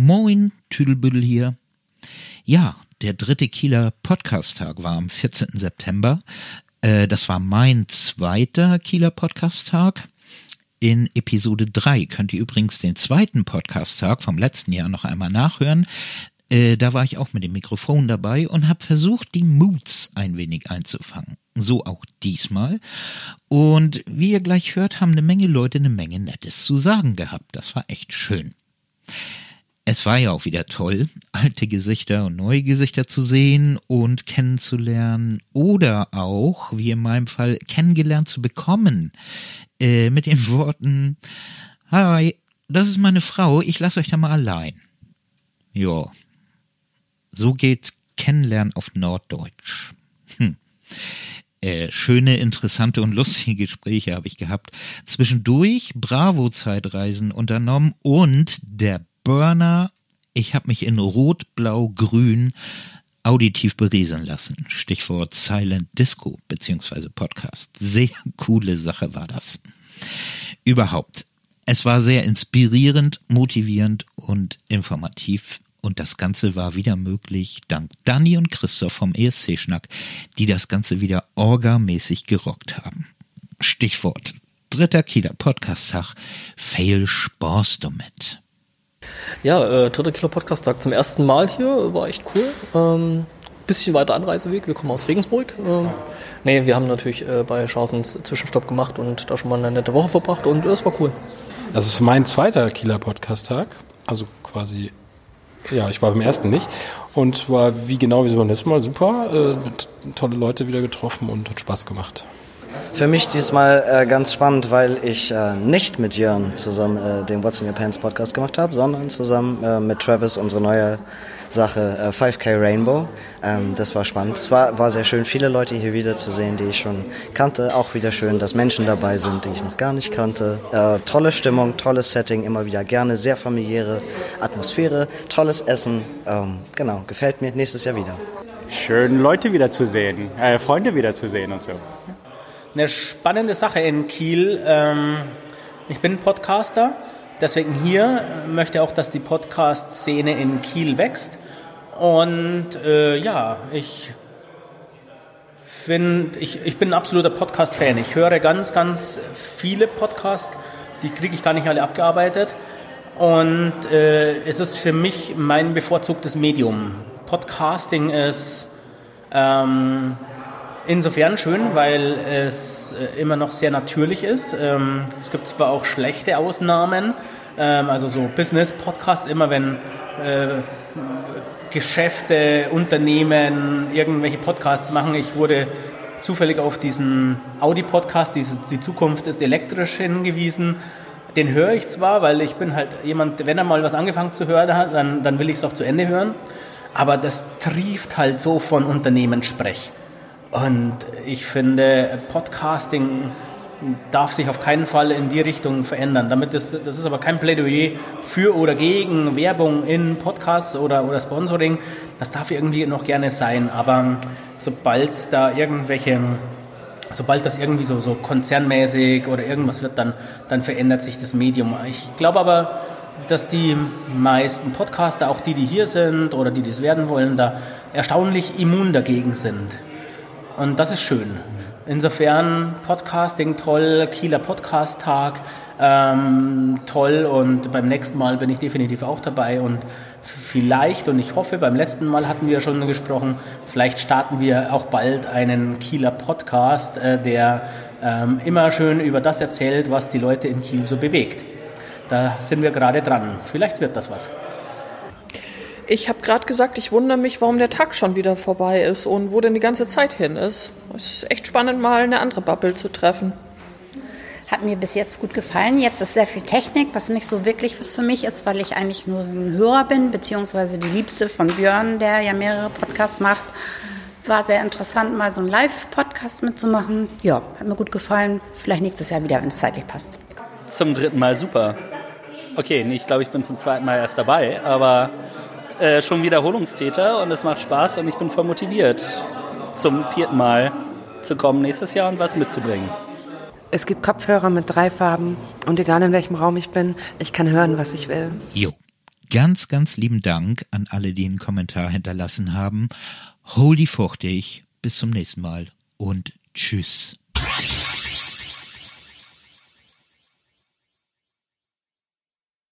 Moin, Tüdelbüdel hier. Ja, der dritte Kieler Podcast-Tag war am 14. September. Äh, das war mein zweiter Kieler Podcast-Tag. In Episode 3 könnt ihr übrigens den zweiten Podcast-Tag vom letzten Jahr noch einmal nachhören. Äh, da war ich auch mit dem Mikrofon dabei und habe versucht, die Moods ein wenig einzufangen. So auch diesmal. Und wie ihr gleich hört, haben eine Menge Leute eine Menge Nettes zu sagen gehabt. Das war echt schön. Es war ja auch wieder toll, alte Gesichter und neue Gesichter zu sehen und kennenzulernen oder auch, wie in meinem Fall, kennengelernt zu bekommen. Äh, mit den Worten, Hi, das ist meine Frau, ich lasse euch da mal allein. Ja, so geht Kennenlernen auf Norddeutsch. Hm. Äh, schöne, interessante und lustige Gespräche habe ich gehabt. Zwischendurch Bravo-Zeitreisen unternommen und der Burner, ich habe mich in Rot, Blau, Grün auditiv berieseln lassen. Stichwort Silent Disco beziehungsweise Podcast. Sehr coole Sache war das. Überhaupt. Es war sehr inspirierend, motivierend und informativ. Und das Ganze war wieder möglich dank Dani und Christoph vom ESC-Schnack, die das Ganze wieder orgamäßig gerockt haben. Stichwort. Dritter Kieler Podcast-Tag. Fail Spaß damit. Ja, äh, dritter Kilo Podcast Tag zum ersten Mal hier, war echt cool. Ähm, bisschen weiter Anreiseweg, wir kommen aus Regensburg. Ähm, nee, wir haben natürlich äh, bei Scharsens Zwischenstopp gemacht und da schon mal eine nette Woche verbracht und es war cool. Das ist mein zweiter Kieler Podcast-Tag. Also quasi, ja, ich war beim ersten nicht. Und war wie genau wie beim letzten Mal super. Äh, tolle Leute wieder getroffen und hat Spaß gemacht. Für mich diesmal äh, ganz spannend, weil ich äh, nicht mit Jörn zusammen äh, den What's in Your Pants Podcast gemacht habe, sondern zusammen äh, mit Travis unsere neue Sache äh, 5K Rainbow. Ähm, das war spannend. Es war, war sehr schön, viele Leute hier wieder zu sehen, die ich schon kannte. Auch wieder schön, dass Menschen dabei sind, die ich noch gar nicht kannte. Äh, tolle Stimmung, tolles Setting, immer wieder gerne, sehr familiäre Atmosphäre, tolles Essen. Ähm, genau, gefällt mir nächstes Jahr wieder. Schön, Leute wiederzusehen, äh, Freunde wiederzusehen und so eine spannende Sache in Kiel. Ähm, ich bin Podcaster, deswegen hier möchte auch, dass die Podcast-Szene in Kiel wächst. Und äh, ja, ich finde, ich, ich bin ein absoluter Podcast-Fan. Ich höre ganz, ganz viele Podcasts, die kriege ich gar nicht alle abgearbeitet. Und äh, es ist für mich mein bevorzugtes Medium. Podcasting ist ähm, Insofern schön, weil es äh, immer noch sehr natürlich ist. Ähm, es gibt zwar auch schlechte Ausnahmen, ähm, also so Business-Podcasts, immer wenn äh, Geschäfte, Unternehmen irgendwelche Podcasts machen. Ich wurde zufällig auf diesen Audi-Podcast, die Zukunft ist elektrisch hingewiesen. Den höre ich zwar, weil ich bin halt jemand, wenn er mal was angefangen zu hören hat, dann, dann will ich es auch zu Ende hören. Aber das trieft halt so von Unternehmenssprech. Und ich finde, Podcasting darf sich auf keinen Fall in die Richtung verändern. Damit ist, das ist aber kein Plädoyer für oder gegen Werbung in Podcasts oder, oder Sponsoring. Das darf irgendwie noch gerne sein. Aber sobald da irgendwelche, sobald das irgendwie so, so konzernmäßig oder irgendwas wird, dann, dann verändert sich das Medium. Ich glaube aber, dass die meisten Podcaster, auch die, die hier sind oder die, die es werden wollen, da erstaunlich immun dagegen sind. Und das ist schön. Insofern Podcasting toll, Kieler Podcast-Tag ähm, toll und beim nächsten Mal bin ich definitiv auch dabei und vielleicht und ich hoffe, beim letzten Mal hatten wir schon gesprochen, vielleicht starten wir auch bald einen Kieler Podcast, äh, der ähm, immer schön über das erzählt, was die Leute in Kiel so bewegt. Da sind wir gerade dran. Vielleicht wird das was. Ich habe gerade gesagt, ich wundere mich, warum der Tag schon wieder vorbei ist und wo denn die ganze Zeit hin ist. Es ist echt spannend, mal eine andere Bubble zu treffen. Hat mir bis jetzt gut gefallen. Jetzt ist sehr viel Technik, was nicht so wirklich was für mich ist, weil ich eigentlich nur ein Hörer bin, beziehungsweise die Liebste von Björn, der ja mehrere Podcasts macht. War sehr interessant, mal so einen Live-Podcast mitzumachen. Ja, hat mir gut gefallen. Vielleicht nächstes Jahr wieder, wenn es zeitlich passt. Zum dritten Mal super. Okay, ich glaube, ich bin zum zweiten Mal erst dabei, aber äh, schon Wiederholungstäter und es macht Spaß und ich bin voll motiviert, zum vierten Mal zu kommen nächstes Jahr und was mitzubringen. Es gibt Kopfhörer mit drei Farben und egal in welchem Raum ich bin, ich kann hören, was ich will. Jo, Ganz, ganz lieben Dank an alle, die einen Kommentar hinterlassen haben. Holy fuchtig. Bis zum nächsten Mal und tschüss.